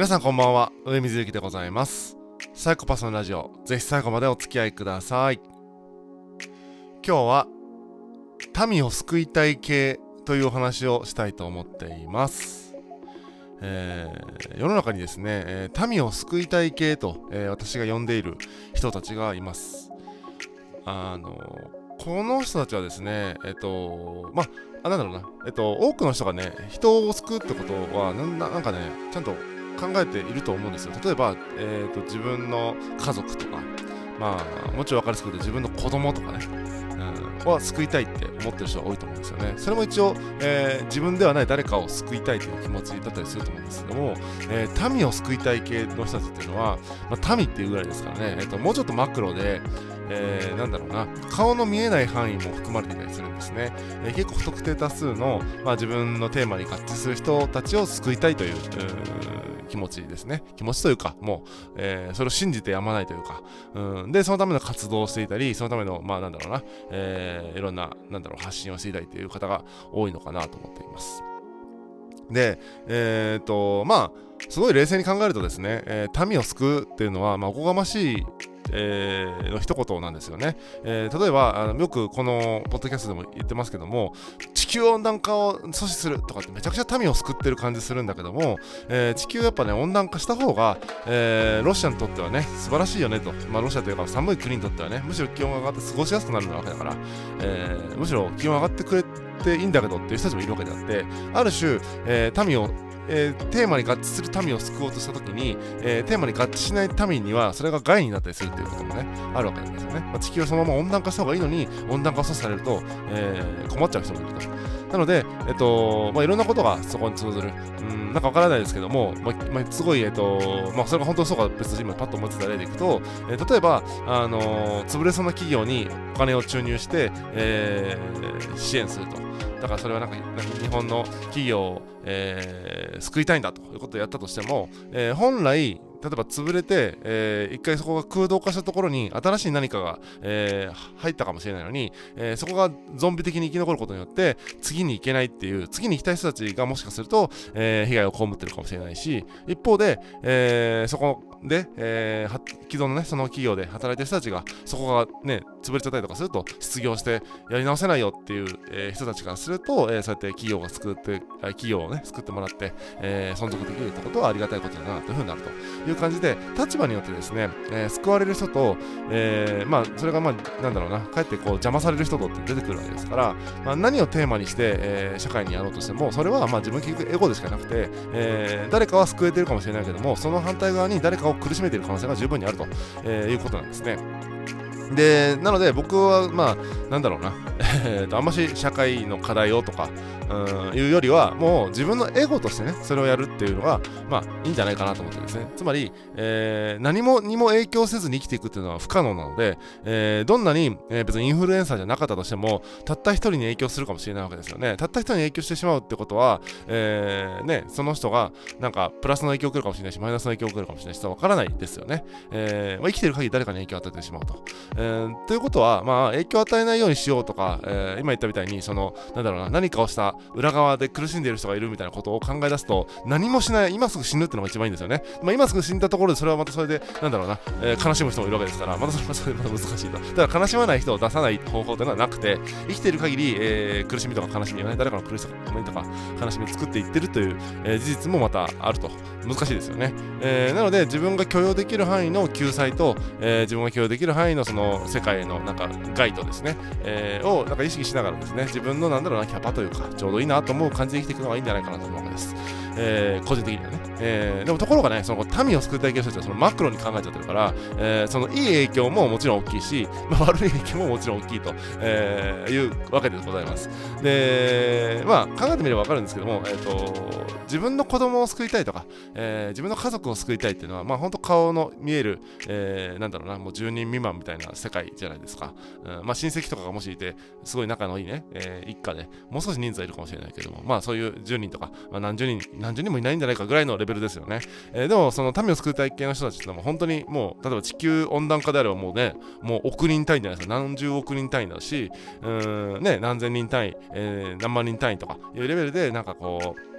皆さんこんばんは。上水幸でございます。サイコパスのラジオ。ぜひ最後までお付き合いください。今日は民を救いたい系というお話をしたいと思っています。えー、世の中にですね、え、民を救いたい系と、えー、私が呼んでいる人たちがいます。あのこの人たちはですね、えっと、まあ、なんだろうな、えっと、多くの人がね、人を救うってことは、なんかね、ちゃんと考えていると思うんですよ。例えば、えーと、自分の家族とか、まあ、もちろん分かりやすく言うと自分の子供とかね、うん、は救いたいって思ってる人が多いと思うんですよね。それも一応、えー、自分ではない誰かを救いたいという気持ちだったりすると思うんですけども、えー、民を救いたい系の人たちっていうのは、まあ、民っていうぐらいですからね、えーと、もうちょっとマクロで、えー、なんだろうな、顔の見えない範囲も含まれていたりするんですね。えー、結構不特定多数の、まあ、自分のテーマに合致する人たちを救いたいという、気持ちですね。気持ちというか、もう、えー、それを信じてやまないというか、うん、で、そのための活動をしていたり、そのための、まあなんだろうな、えー、いろんな、なんだろう、発信をしていたりという方が多いのかなと思っています。で、えっ、と、まあ、すごい冷静に考えるとですね、えー、民を救うっていうのは、まあ、おこがましいえー、の一言なんですよね、えー、例えばあのよくこのポッドキャストでも言ってますけども地球温暖化を阻止するとかってめちゃくちゃ民を救ってる感じするんだけども、えー、地球やっぱね温暖化した方が、えー、ロシアにとってはね素晴らしいよねと、まあ、ロシアというか寒い国にとってはねむしろ気温が上がって過ごしやすくなるわけだから、えー、むしろ気温上がってくれていいんだけどっていう人たちもいるわけであってある種、えー、民をえー、テーマに合致する民を救おうとした時に、えー、テーマに合致しない民にはそれが害になったりするということもね、あるわけなんですよね。まあ、地球はそのまま温暖化した方がいいのに、温暖化を阻止されると、えー、困っちゃう人もいると。なので、えっと、まあ、いろんなことがそこに通ずる。うん、なんかわからないですけども、まあ、まあ、すごい、えっと、まあ、それが本当にそうか別に今パッと思ってた例でいくと、えー、例えば、あのー、潰れそうな企業にお金を注入して、えー、支援すると。だからそれはなんか日本の企業を、えー、救いたいんだということをやったとしても、えー、本来例えば潰れて、えー、一回そこが空洞化したところに新しい何かが、えー、入ったかもしれないのに、えー、そこがゾンビ的に生き残ることによって次に行けないっていう次に行きたい人たちがもしかすると、えー、被害を被ってるかもしれないし一方で、えー、そこで、えー、既存のねその企業で働いてる人たちがそこがね潰れちゃったりとかすると失業してやり直せないよっていう、えー、人たちからすると、えー、そうやって企業が救って企業をね救ってもらって、えー、存続できるってことはありがたいことだなというふうになるという感じで立場によってですね、えー、救われる人と、えー、まあそれがまあなんだろうなかえってこう邪魔される人とって出てくるわけですから、まあ、何をテーマにして、えー、社会にやろうとしてもそれはまあ自分結局エゴでしかなくて、えー、誰かは救えてるかもしれないけどもその反対側に誰かを苦しめている可能性が十分にあると、えー、いうことなんですね。で、なので僕は、まあ、なんだろうな、えと、あんまし社会の課題をとか、うん、いうよりは、もう自分のエゴとしてね、それをやるっていうのが、まあ、いいんじゃないかなと思ってですね。つまり、えー、何もにも影響せずに生きていくっていうのは不可能なので、えー、どんなに、えー、別にインフルエンサーじゃなかったとしても、たった一人に影響するかもしれないわけですよね。たった一人に影響してしまうってことは、えー、ね、その人が、なんか、プラスの影響を受けるかもしれないし、マイナスの影響を受けるかもしれないし、わからないですよね。えーま、生きてる限り誰かに影響を与えてしまうと。えー、ということは、まあ、影響を与えないようにしようとか、えー、今言ったみたいに、その、なんだろうな、何かをした裏側で苦しんでいる人がいるみたいなことを考え出すと、何もしない、今すぐ死ぬっていうのが一番いいんですよね。まあ、今すぐ死んだところで、それはまたそれで、なんだろうな、えー、悲しむ人もいるわけですから、またそれはそれでまた難しいと。だから悲しまない人を出さない方法というのはなくて、生きている限り、えー、苦しみとか悲しみをね、誰かの苦しみとか悲しみを作っていってるという、えー、事実もまたあると。難しいですよね。えー、なので、自分が許容できる範囲の救済と、えー、自分が許容できる範囲のその世界へのなんか害とですね、えー、をなんか意識しながらですね、自分のなんだろうな、キャパというか、ちほどいいなと思う感じで生きていくのがいいんじゃないかなと思うわけです。えー、個人的にはね。えー、でもところがね、その民を救いたい人たちはそのマクロに考えちゃってるから、えー、そのいい影響ももちろん大きいし、まあ、悪い影響ももちろん大きいと、えー、いうわけでございます。で、まあ考えてみればわかるんですけども、え、ー、と、自分の子供を救いたいとか、えー、自分の家族を救いたいっていうのは、まあ本当顔の見える、えー、なんだろうな、もう10人未満みたいな世界じゃないですか。うん、まあ親戚とかがもしいて、すごい仲のいいね、えー、一家で、もう少し人数はいるかもしれないけども、まあそういう10人とか、まあ、何十人、何十人もいないんじゃないかぐらいのレベルベルですよね。えー、でも、その民を救う体系の人たちってのは本当にもう、例えば地球温暖化であればもうね、もう億人単位じゃないですか。何十億人単位だし、うん、ね、何千人単位、えー、何万人単位とかいうレベルで、なんかこう、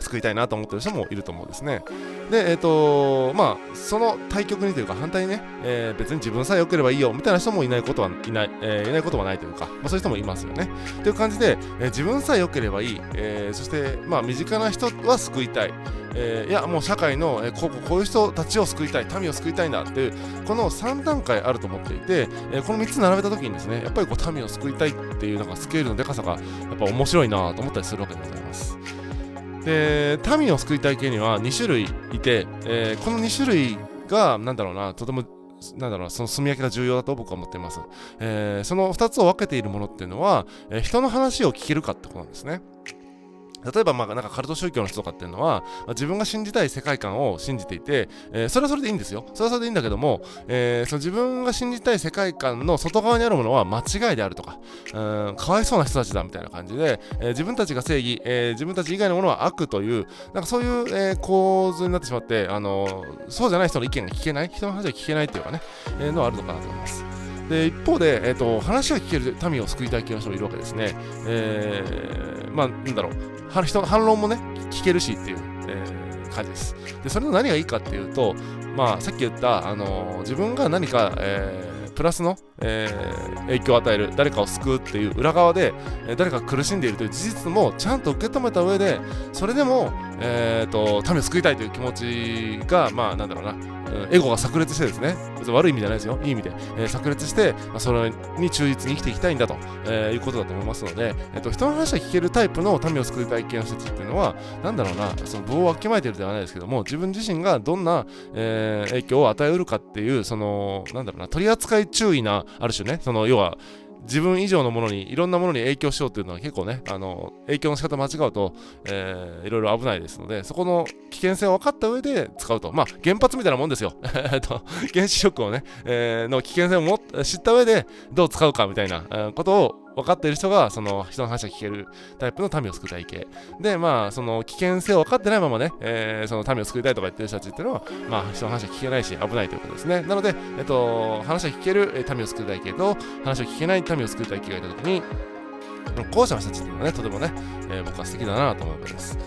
救いたいなと思ってる人もいると思うんですね。で、えっ、ー、とまあ、その対極にというか反対にね、えー、別に自分さえ良ければいいよみたいな人もいないことはいない、えー、いないことはないというか、まあ、そういう人もいますよね。という感じで、え自分さえ良ければいい、えそして、まあ、身近な人は救いたい。えー、いやもう社会の、え、こうこういう人たちを救いたい民を救いたいんだっていうこの3段階あると思っていて、え、この3つ並べた時にですねやっぱりこう民を救いたいっていうなんかスケールのでかさがやっぱ面白いなと思ったりするわけでございます。で民を救いたい系には2種類いて、えー、この2種類がなんだろうなとてもなんだろうその炭焼きが重要だと僕は思っています、えー、その2つを分けているものっていうのは、えー、人の話を聞けるかってことなんですね。例えば、まあ、なんかカルト宗教の人とかっていうのは、ま、自分が信じたい世界観を信じていて、えー、それはそれでいいんですよ。それはそれでいいんだけども、えー、その自分が信じたい世界観の外側にあるものは間違いであるとか、うん、かわいそうな人たちだみたいな感じで、えー、自分たちが正義、え、自分たち以外のものは悪という、なんかそういう、え、構図になってしまって、あのそうじゃない人の意見が聞けない、人の話が聞けないっていうかね、えー、のはあるのかなと思います。で一方で、えーと、話が聞ける民を救いたい系の人もいるわけですね。えー、まあ、なんだろう、人の反論もね、聞けるしっていう、えー、感じです。で、それの何がいいかっていうと、まあ、さっき言った、あのー、自分が何か、えープラスの、えー、影響を与える誰かを救うっていう裏側で、えー、誰かが苦しんでいるという事実もちゃんと受け止めた上でそれでも、えーと、民を救いたいという気持ちがまあなんだろうな、うん、エゴが炸裂してですね別に悪い意味じゃないですよ。いい意味で、えー、炸裂して、まあ、それに忠実に生きていきたいんだと、えー、いうことだと思いますので、えーと、人の話が聞けるタイプの民を救いたい系の人たちっていうのはなんだろうなその棒をわきまえてるではないですけども自分自身がどんな、えー、影響を与えうるかっていうそのなんだろうな取り扱い注意なある種ねその要は自分以上のものにいろんなものに影響しようっていうのは結構ねあの影響の仕方間違うと、えー、いろいろ危ないですのでそこの危険性を分かった上で使うと。まあ原発みたいなもんですよ。原子力をね、えー、の危険性をも知った上でどう使うかみたいなことを分かっている人がその人の話が聞けるタイプの民を救いたい系。でまあその危険性を分かってないままね、えー、その民を救いたいとか言ってる人たちっていうのはまあ人の話は聞けないし危ないということですね。なので、えっと、話を聞ける民を救いたい系と話を聞けない民を救いたい系がいた時に後者の人たちっていうのはねとてもね、えー、僕は素敵だなと思うわけです。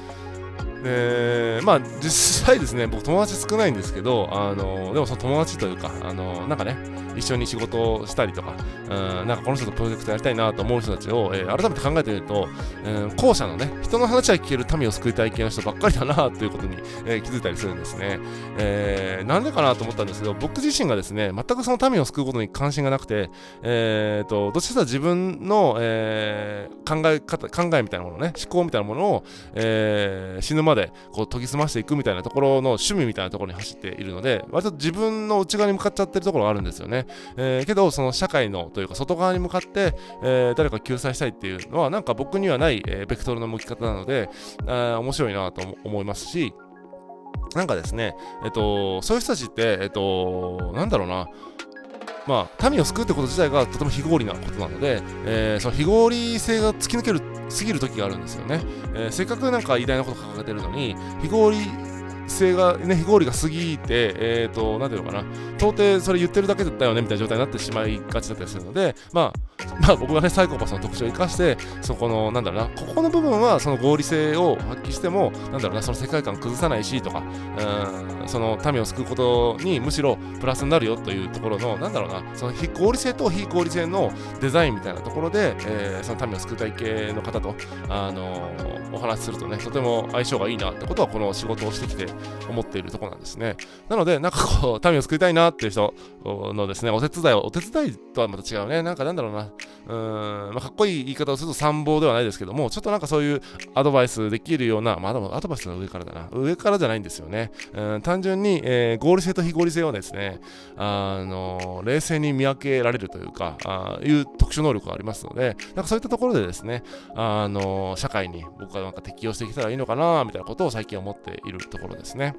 でまあ実際ですね僕友達少ないんですけどあのでもその友達というかあのなんかね一緒に仕事をしたりとか、うん、なんかこの人とプロジェクトやりたいなと思う人たちを、えー、改めて考えてみると、うん、後者のね、人の話は聞ける民を救いたい系の人ばっかりだなということに、えー、気づいたりするんですね。えー、なんでかなと思ったんですけど、僕自身がですね、全くその民を救うことに関心がなくて、えーと、どっちかと自分の、えー、考え方、考えみたいなものね、思考みたいなものを、えー、死ぬまでこう研ぎ澄ましていくみたいなところの趣味みたいなところに走っているので、割と自分の内側に向かっちゃってるところがあるんですよね。えー、けどその社会のというか外側に向かって、えー、誰か救済したいっていうのはなんか僕にはない、え、ベクトルの向き方なので、えー、面白いなと思いますしなんかですね、えっと、そういう人たちって、えっと、なんだろうな、まあ、民を救うってこと自体がとても非合理なことなので、えー、その非合理性が突き抜けるすぎる時があるんですよね、えー、せっかくなんか偉大なこと掲げてるのに非合理性がね、非合理が過ぎて、え、ー、と、なんていうのかな、到底それ言ってるだけだったよねみたいな状態になってしまいがちだったりするので、まあ、まあ僕がね、サイコパスの特徴を生かして、そこの、なんだろうな、ここの部分はその合理性を発揮しても、なんだろうな、その世界観崩さないしとか、うん、その民を救うことにむしろプラスになるよというところの、なんだろうな、その非合理性と非合理性のデザインみたいなところで、えー、その民を救う体系の方と、あのー、お話しするとね、とても相性がいいなってことは、この仕事をしてきて思っているところなんですね。なので、なんかこう、民を救いたいなっていう人のですね、お手伝いを、お手伝いとはまた違うね、なんかなんだろうな、うん、まあ、かっこいい言い方をすると参謀ではないですけども、ちょっとなんかそういうアドバイスできるような、まあ、アドバイスの上からだな、上からじゃないんですよね。うん、単純に、えー、合理性と非合理性をですね、あの冷静に見分けられるというか、あいう特殊能力がありますので、なんかそういったところでですね、あの社会に僕はなんか適応してきたらいいのかな、みたいなことを最近思っているところですね。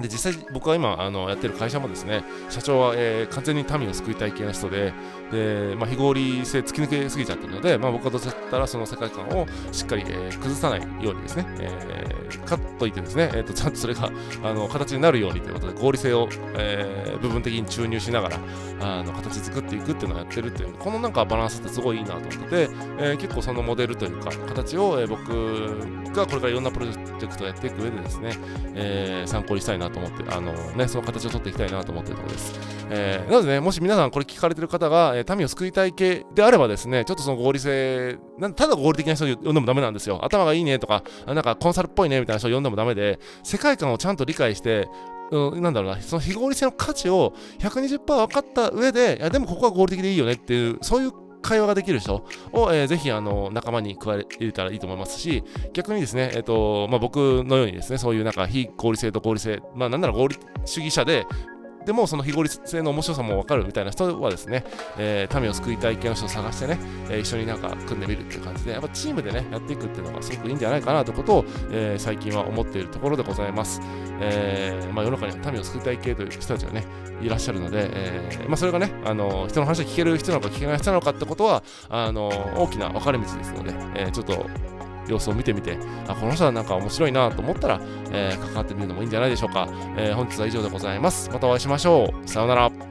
で実際僕は今あのやってる会社もですね社長は、えー、完全に民を救いたい系の人でで、まあ、非合理性突き抜けすぎちゃってるので、まあ、僕はどうせだったらその世界観をしっかり、えー、崩さないようにですね、えー、かといってですね、えーと、ちゃんとそれがあの形になるようにということで合理性を、えー、部分的に注入しながらあの形作っていくっていうのをやってるっていうこのなんかバランスってすごいいいなと思ってて、えー、結構そのモデルというか形を、え、僕がこれからいろんなプロジェクトをやっていく上でですね、え、参考にしたいなと思って、あのね、その形を取っていきたいなと思ってるところです。えー、なのでね、もし皆さんこれ聞かれてる方が、え、民を救いたい系であればですね、ちょっとその合理性、なただ合理的な人を呼んでもダメなんですよ。頭がいいねとか、なんかコンサルっぽいねみたいな人を呼んでもダメで、世界観をちゃんと理解して、うん、なんだろうな、その非合理性の価値を120%分かった上で、いや、でもここは合理的でいいよねっていう、そういう会話ができる人を、えー、ぜひあの仲間に加え入れたらいいと思いますし、逆にですね、えーとまあ、僕のようにですね、そういうなんか非合理性と合理性、まあ、なんなら合理主義者で、でもその非合理性の面白さも分かるみたいな人はですね、えー、民を救いたい系の人を探してね、えー、一緒になんか組んでみるっていう感じで、やっぱチームでね、やっていくっていうのがすごくいいんじゃないかなということを、えー、最近は思っているところでございます。えーまあ、世の中には民を救いたい系という人たちがね、いらっしゃるので、えーまあ、それがね、あの人の話を聞ける人なのか聞けない人なのかってことは、あの大きな分かれ道ですので、えー、ちょっと様子を見てみて、あ、この人はなんか面白いなと思ったら、えー、関わってみるのもいいんじゃないでしょうか。えー、本日は以上でございます。またお会いしましょう。さようなら。